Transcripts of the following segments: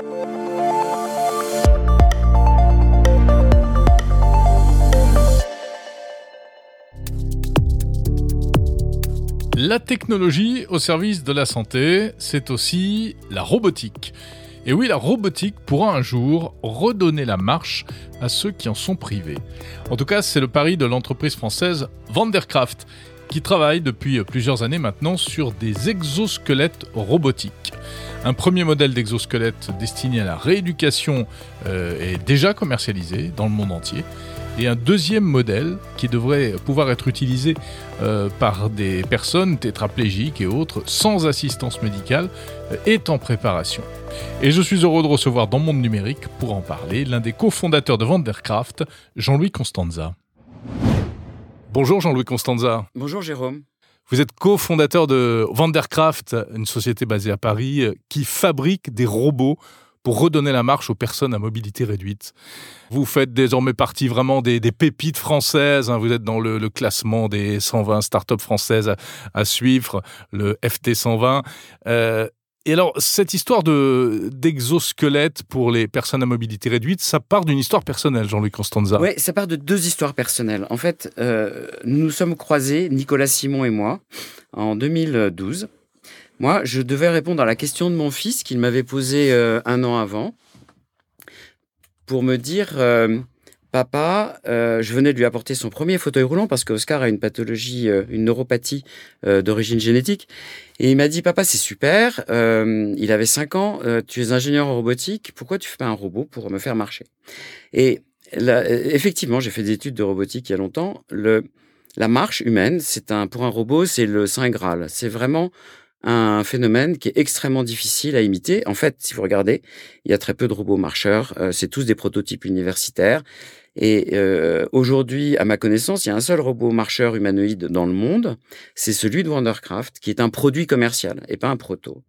La technologie au service de la santé, c'est aussi la robotique. Et oui, la robotique pourra un jour redonner la marche à ceux qui en sont privés. En tout cas, c'est le pari de l'entreprise française Vandercraft, qui travaille depuis plusieurs années maintenant sur des exosquelettes robotiques. Un premier modèle d'exosquelette destiné à la rééducation euh, est déjà commercialisé dans le monde entier et un deuxième modèle qui devrait pouvoir être utilisé euh, par des personnes tétraplégiques et autres sans assistance médicale euh, est en préparation. Et je suis heureux de recevoir dans Monde Numérique pour en parler l'un des cofondateurs de Vandercraft, Jean-Louis Constanza. Bonjour Jean-Louis Constanza. Bonjour Jérôme. Vous êtes cofondateur de Vandercraft, une société basée à Paris euh, qui fabrique des robots pour redonner la marche aux personnes à mobilité réduite. Vous faites désormais partie vraiment des, pépites françaises. Hein. Vous êtes dans le, classement des 120 startups françaises à, suivre, le FT 120. Euh, et alors, cette histoire de d'exosquelette pour les personnes à mobilité réduite, ça part d'une histoire personnelle, Jean-Luc Constanza. Oui, ça part de deux histoires personnelles. En fait, euh, nous nous sommes croisés, Nicolas Simon et moi, en 2012. Moi, je devais répondre à la question de mon fils qu'il m'avait posée euh, un an avant pour me dire euh, Papa, euh, je venais de lui apporter son premier fauteuil roulant parce qu'Oscar a une pathologie, une neuropathie d'origine génétique. Et il m'a dit Papa, c'est super. il avait 5 ans. tu es ingénieur en robotique. Pourquoi tu fais pas un robot pour me faire marcher? Et effectivement, j'ai fait des études de robotique il y a longtemps. La marche humaine, c'est un pour un robot, c'est le saint graal. C'est vraiment un phénomène qui est extrêmement difficile à imiter. En fait, si vous regardez, il y a très peu de robots marcheurs. Euh, c'est tous des prototypes universitaires. Et euh, aujourd'hui, à ma connaissance, il y a un seul robot marcheur humanoïde dans le monde. C'est celui de Wondercraft, qui est un produit commercial et pas un proto.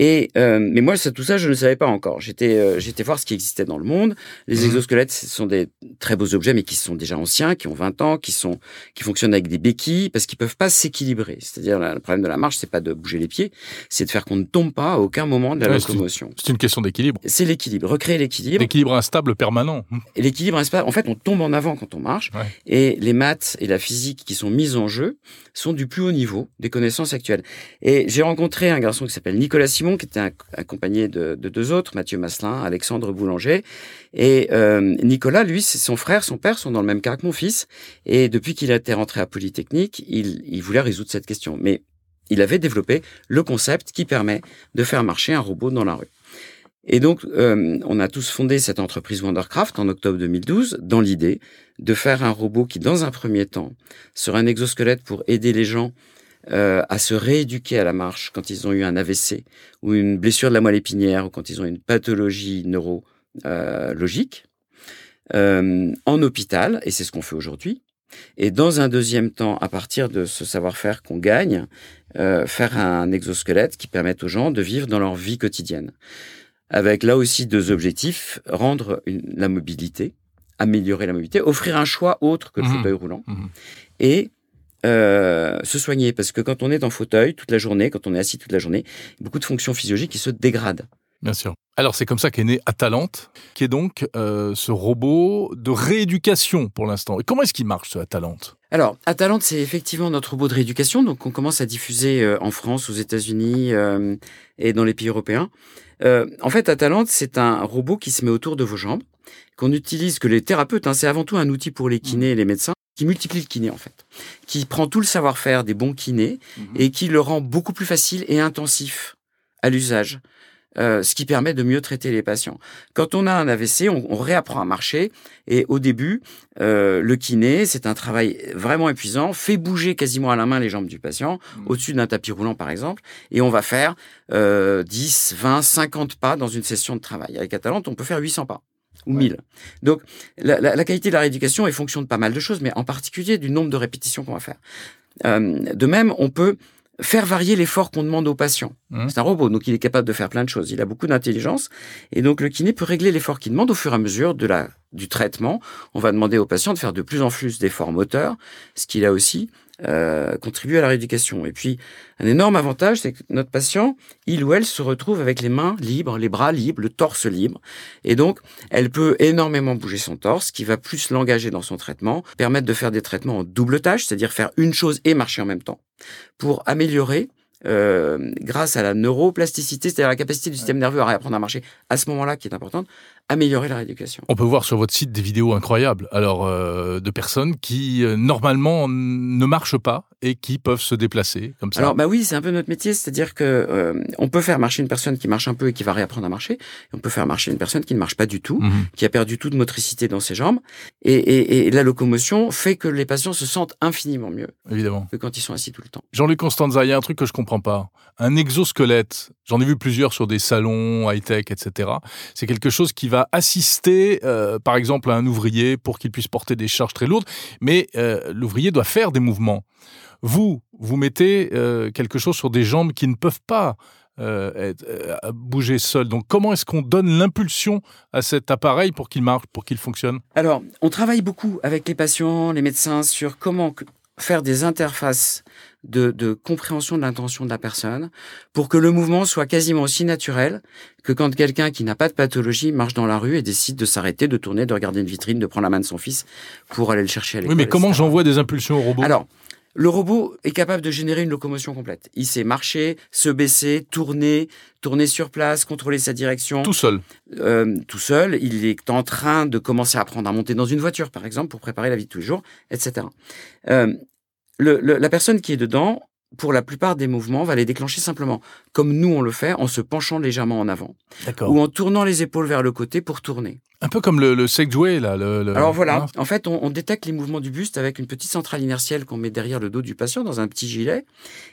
Et euh, mais moi, ça, tout ça, je ne savais pas encore. J'étais euh, j'étais voir ce qui existait dans le monde. Les mmh. exosquelettes, ce sont des très beaux objets, mais qui sont déjà anciens, qui ont 20 ans, qui sont qui fonctionnent avec des béquilles, parce qu'ils peuvent pas s'équilibrer. C'est-à-dire, le problème de la marche, c'est pas de bouger les pieds, c'est de faire qu'on ne tombe pas à aucun moment de la locomotion. C'est une, question d'équilibre. C'est l'équilibre, recréer l'équilibre. L'équilibre instable permanent. L'équilibre instable, en fait, on tombe en avant quand on marche. Et les maths et la physique qui sont mises en jeu sont du plus haut niveau des connaissances actuelles. Et j'ai rencontré un garçon qui s'appelle Nicolas Simon, qui était accompagné de, deux autres, Mathieu Masselin, Alexandre Boulanger. Et euh, Nicolas, lui, son frère, son père sont dans le même cas que mon fils. Et depuis qu'il était rentré à Polytechnique, il, il voulait résoudre cette question. Mais il avait développé le concept qui permet de faire marcher un robot dans la rue. Et donc, euh, on a tous fondé cette entreprise Wondercraft en octobre 2012 dans l'idée de faire un robot qui, dans un premier temps, serait un exosquelette pour aider les gens euh, à se rééduquer à la marche quand ils ont eu un AVC ou une blessure de la moelle épinière ou quand ils ont une pathologie neurologique euh, en hôpital, et c'est ce qu'on fait aujourd'hui. Et dans un deuxième temps, à partir de ce savoir-faire qu'on gagne, faire un exosquelette qui permette aux gens de vivre dans leur vie quotidienne avec là aussi deux objectifs, rendre la mobilité, améliorer la mobilité, offrir un choix autre que le mmh. fauteuil roulant, mmh. et euh, se soigner. Parce que quand on est en fauteuil toute la journée, quand on est assis toute la journée, beaucoup de fonctions physiologiques qui se dégradent. Bien sûr. Alors c'est comme ça qu'est né Atalante, qui est donc euh, ce robot de rééducation pour l'instant. Et comment est-ce qu'il marche ce Atalante? Alors, Atalante, c'est effectivement notre robot de rééducation, donc on commence à diffuser euh, en France, aux États-Unis et dans les pays européens. Euh, en fait, Atalante, c'est un robot qui se met autour de vos jambes, qu'on utilise, que les thérapeutes, hein, c'est avant tout un outil pour les kinés et les médecins, qui multiplie le kiné en fait, qui prend tout le savoir-faire des bons kinés mhm. et qui le rend beaucoup plus facile et intensif à l'usage. Euh, ce qui permet de mieux traiter les patients. Quand on a un AVC, on, réapprend à marcher et au début, euh, le kiné, c'est un travail vraiment épuisant, fait bouger quasiment à la main les jambes du patient, mmh. au-dessus d'un tapis roulant par exemple, et on va faire 10, 20, 50 pas dans une session de travail. Avec Atalante, on peut faire 800 pas ou 1000. Donc, la, la, qualité de la rééducation est fonction de pas mal de choses, mais en particulier du nombre de répétitions qu'on va faire. Euh, de même, on peut faire varier l'effort qu'on demande au patient. Mmh. C'est un robot, donc il est capable de faire plein de choses. Il a beaucoup d'intelligence. Et donc le kiné peut régler l'effort qu'il demande au fur et à mesure de la, du traitement. On va demander au patient de faire de plus en plus d'efforts moteurs, ce qui là aussi euh, contribuer à la rééducation. Et puis, un énorme avantage, c'est que notre patient, il ou elle se retrouve avec les mains libres, les bras libres, le torse libre. Et donc, elle peut énormément bouger son torse, qui va plus l'engager dans son traitement, permettre de faire des traitements en double tâche, c'est-à-dire faire une chose et marcher en même temps, pour améliorer euh, grâce à la neuroplasticité, c'est-à-dire la capacité du système nerveux à réapprendre à marcher à ce moment-là qui est importante, améliorer la rééducation. On peut voir sur votre site des vidéos incroyables, alors euh, de personnes qui euh, normalement ne marchent pas et qui peuvent se déplacer comme ça. Alors bah oui, c'est un peu notre métier, c'est-à-dire que euh, on peut faire marcher une personne qui marche un peu et qui va réapprendre à marcher, et on peut faire marcher une personne qui ne marche pas du tout, mhm. qui a perdu toute motricité dans ses jambes, et, et, et, la locomotion fait que les patients se sentent infiniment mieux. Évidemment. Que quand ils sont assis tout le temps. Jean-Luc Constanza, il y a un truc que je comprends pas. Un exosquelette, j'en ai vu plusieurs sur des salons high-tech, etc. C'est quelque chose qui va assister, euh, par exemple, à un ouvrier pour qu'il puisse porter des charges très lourdes, mais euh, l'ouvrier doit faire des mouvements. Vous, vous mettez euh, quelque chose sur des jambes qui ne peuvent pas bouger seules. Donc, comment est-ce qu'on donne l'impulsion à cet appareil pour qu'il marche, pour qu'il fonctionne? Alors, on travaille beaucoup avec les patients, les médecins sur comment faire des interfaces de, compréhension de l'intention de la personne pour que le mouvement soit quasiment aussi naturel que quand quelqu'un qui n'a pas de pathologie marche dans la rue et décide de s'arrêter, de tourner, de regarder une vitrine, de prendre la main de son fils pour aller le chercher à l'école. Oui, mais comment j'envoie des impulsions au robot? Alors, le robot est capable de générer une locomotion complète. Il sait marcher, se baisser, tourner, tourner sur place, contrôler sa direction. Tout seul. Euh, tout seul. Il est en train de commencer à apprendre à monter dans une voiture, par exemple, pour préparer la vie de tous les jours, etc la personne qui est dedans, pour la plupart des mouvements, va les déclencher simplement, comme nous on le fait, en se penchant légèrement en avant. Ou en tournant les épaules vers le côté pour tourner. Un peu comme le, le Segway, là. Le, Alors voilà, hein en fait, on, détecte les mouvements du buste avec une petite centrale inertielle qu'on met derrière le dos du patient dans un petit gilet.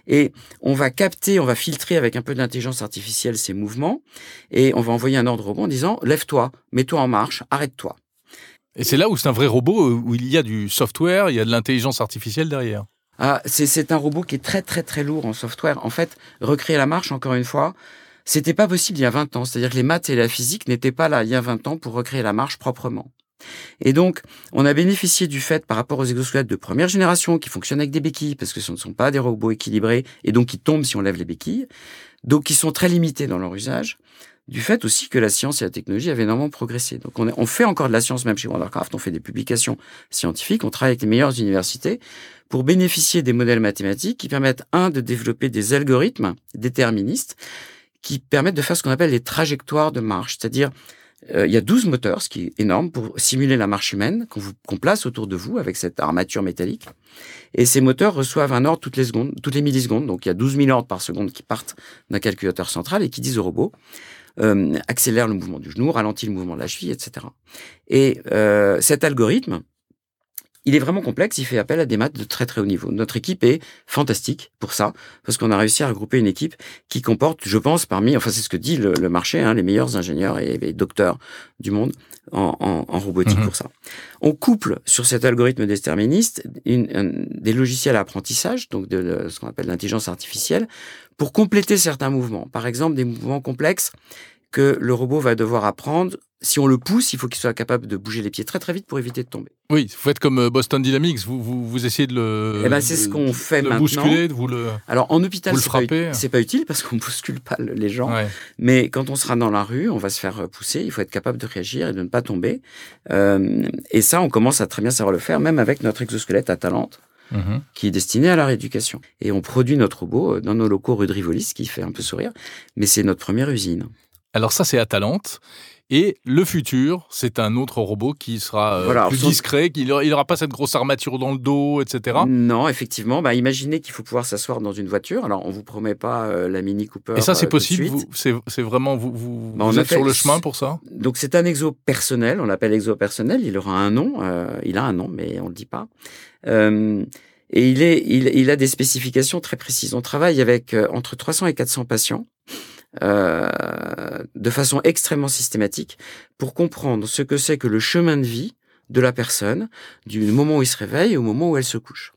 Et on va capter, on va filtrer avec un peu d'intelligence artificielle ces mouvements. Et on va envoyer un ordre robot en disant, lève-toi, mets-toi en marche, arrête-toi. Et c'est là où c'est un vrai robot, où il y a du software, il y a de l'intelligence artificielle derrière. Ah, c'est un robot qui est très très très lourd en software. En fait, recréer la marche, encore une fois, c'était pas possible il y a 20 ans. C'est-à-dire que les maths et la physique n'étaient pas là il y a 20 ans pour recréer la marche proprement. Et donc, on a bénéficié du fait par rapport aux exosquelettes de première génération qui fonctionnent avec des béquilles, parce que ce ne sont pas des robots équilibrés et donc qui tombent si on lève les béquilles, donc qui sont très limités dans leur usage du fait aussi que la science et la technologie avaient énormément progressé. Donc on, on fait encore de la science, même chez Wondercraft, on fait des publications scientifiques, on travaille avec les meilleures universités pour bénéficier des modèles mathématiques qui permettent, un, de développer des algorithmes déterministes qui permettent de faire ce qu'on appelle les trajectoires de marche, c'est-à-dire euh, il y a 12 moteurs, ce qui est énorme, pour simuler la marche humaine qu'on place autour de vous avec cette armature métallique. Et ces moteurs reçoivent un ordre toutes les secondes, toutes les millisecondes. Donc il y a 12 000 ordres par seconde qui partent d'un calculateur central et qui disent au robot accélère le mouvement du genou, ralentit le mouvement de la cheville, etc. Et euh, cet algorithme, il est vraiment complexe, il fait appel à des maths de très très haut niveau. Notre équipe est fantastique pour ça, parce qu'on a réussi à regrouper une équipe qui comporte, je pense, parmi, enfin c'est ce que dit le, marché, hein, les meilleurs ingénieurs et, docteurs du monde en, en, robotique mhm. pour ça. On couple sur cet algorithme déterministe une, des logiciels à apprentissage, donc de ce qu'on appelle l'intelligence artificielle, pour compléter certains mouvements. Par exemple, des mouvements complexes que le robot va devoir apprendre. Si on le pousse, il faut qu'il soit capable de bouger les pieds très très vite pour éviter de tomber. Oui, vous faites comme euh, Boston Dynamics, vous, vous, vous essayez de le. Eh ben, c'est ce qu'on fait de maintenant. bousculer, de vous le. Alors en hôpital, c'est pas, pas utile parce qu'on bouscule pas les gens. Mais quand on sera dans la rue, on va se faire pousser. Il faut être capable de réagir et de ne pas tomber. Euh, et ça, on commence à très bien savoir le faire, même avec notre exosquelette à Talente. Mhm. qui est destiné à la rééducation. Et on produit notre robot euh, dans nos locaux rue de Rivoli, ce qui fait un peu sourire, mais c'est notre première usine. Alors ça, c'est Atalante. Et le futur, c'est un autre robot qui sera euh, plus discret, qui il n'aura pas cette grosse armature dans le dos, etc. Non, effectivement. Bah, imaginez qu'il faut pouvoir s'asseoir dans une voiture. Alors, on vous promet pas euh, la Mini Cooper. Et ça, c'est euh, possible? C'est vraiment vous, vous, bah, êtes sur le chemin pour ça? Donc, c'est un exo personnel. On l'appelle exo personnel. Il aura un nom. il a un nom, mais on le dit pas. et il, est, il, il, a des spécifications très précises. On travaille avec entre 300 et 400 patients euh, de façon extrêmement systématique pour comprendre ce que c'est que le chemin de vie de la personne du moment où il se réveille au moment où elle se couche.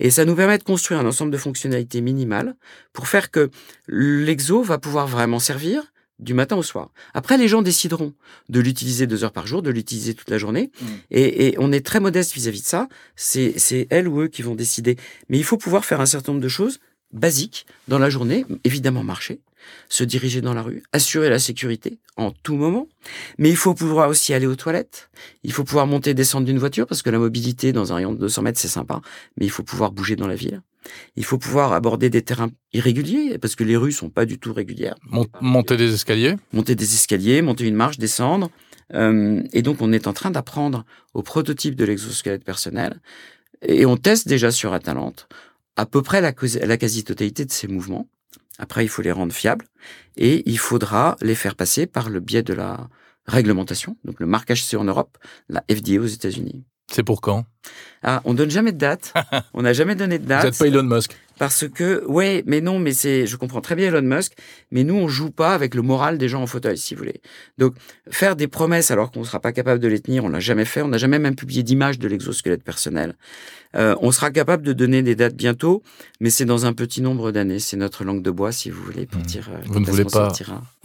Et ça nous permet de construire un ensemble de fonctionnalités minimales pour faire que l'exo va pouvoir vraiment servir du matin au soir. Après, les gens décideront de l'utiliser deux heures par jour, de l'utiliser toute la journée. Mmh. Et, on est très modeste vis-à-vis de ça. C'est elles ou eux qui vont décider. Mais il faut pouvoir faire un certain nombre de choses basiques dans la journée. Évidemment, marcher, se diriger dans la rue, assurer la sécurité en tout moment. Mais il faut pouvoir aussi aller aux toilettes. Il faut pouvoir monter et descendre d'une voiture parce que la mobilité dans un rayon de 200 mètres, c'est sympa. Mais il faut pouvoir bouger dans la ville. Il faut pouvoir aborder des terrains irréguliers parce que les rues sont pas du tout régulières. monter des escaliers Monter des escaliers, monter une marche, descendre. Euh, et donc, on est en train d'apprendre au prototype de l'exosquelette personnel. Et on teste déjà sur Atalante à peu près la, la quasi-totalité de ces mouvements. Après, il faut les rendre fiables et il faudra les faire passer par le biais de la réglementation, donc le marquage C en Europe, la FDA aux États-Unis. C'est pour quand? Ah, on donne jamais de date. on n'a jamais donné de date. Vous n'êtes pas Elon Musk parce que ouais, mais non, mais c'est, je comprends très bien Elon Musk, mais nous on joue pas avec le moral des gens en fauteuil, si vous voulez. Donc faire des promesses alors qu'on ne sera pas capable de les tenir, on l'a jamais fait, on n'a jamais même publié d'image de l'exosquelette personnel. Euh, on sera capable de donner des dates bientôt, mais c'est dans un petit nombre d'années. C'est notre langue de bois, si vous voulez, pour hmm. dire. Euh, vous ne voulez pas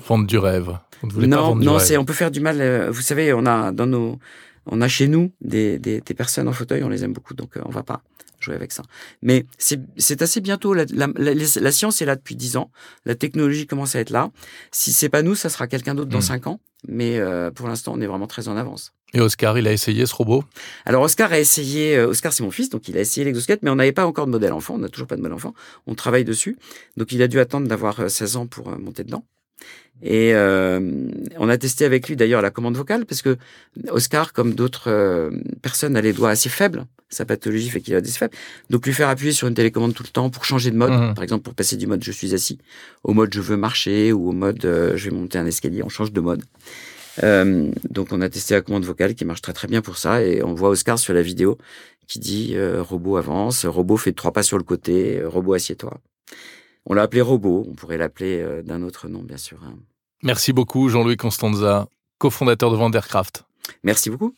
vendre du rêve. Vous ne voulez non, pas vendre non, c'est on peut faire du mal. Euh, vous savez, on a dans nos, on a chez nous des, des, des personnes en fauteuil, on les aime beaucoup, donc on va pas jouer avec ça. Mais c'est assez bientôt. La, la, science est là depuis dix ans. La technologie commence à être là. Si c'est pas nous, ça sera quelqu'un d'autre dans hmm. cinq ans. Mais euh, pour l'instant, on est vraiment très en avance. Et Oscar, il a essayé ce robot? Alors Oscar a essayé, euh, Oscar c'est mon fils, donc il a essayé l'exosquelette, mais on n'avait pas encore de modèle enfant, on n'a toujours pas de modèle enfant, on travaille dessus, donc il a dû attendre d'avoir 16 euh, ans pour monter dedans. Et on a testé avec lui d'ailleurs la commande vocale, parce que Oscar, comme d'autres personnes, a les doigts assez faibles, sa pathologie fait qu'il a des faibles. Donc lui faire appuyer sur une télécommande tout le temps pour changer de mode, mmh. par exemple pour passer du mode je suis assis au mode je veux marcher ou au mode euh, je vais monter un escalier, on change de mode. Euh, donc on a testé la commande vocale qui marche très très bien pour ça et on voit Oscar sur la vidéo qui dit euh, robot avance, robot fait trois pas sur le côté, robot assieds-toi. On l'a appelé robot, on pourrait l'appeler d'un autre nom bien sûr. Hein. Merci beaucoup Jean-Louis Constanza, cofondateur de Vandercraft. Merci beaucoup.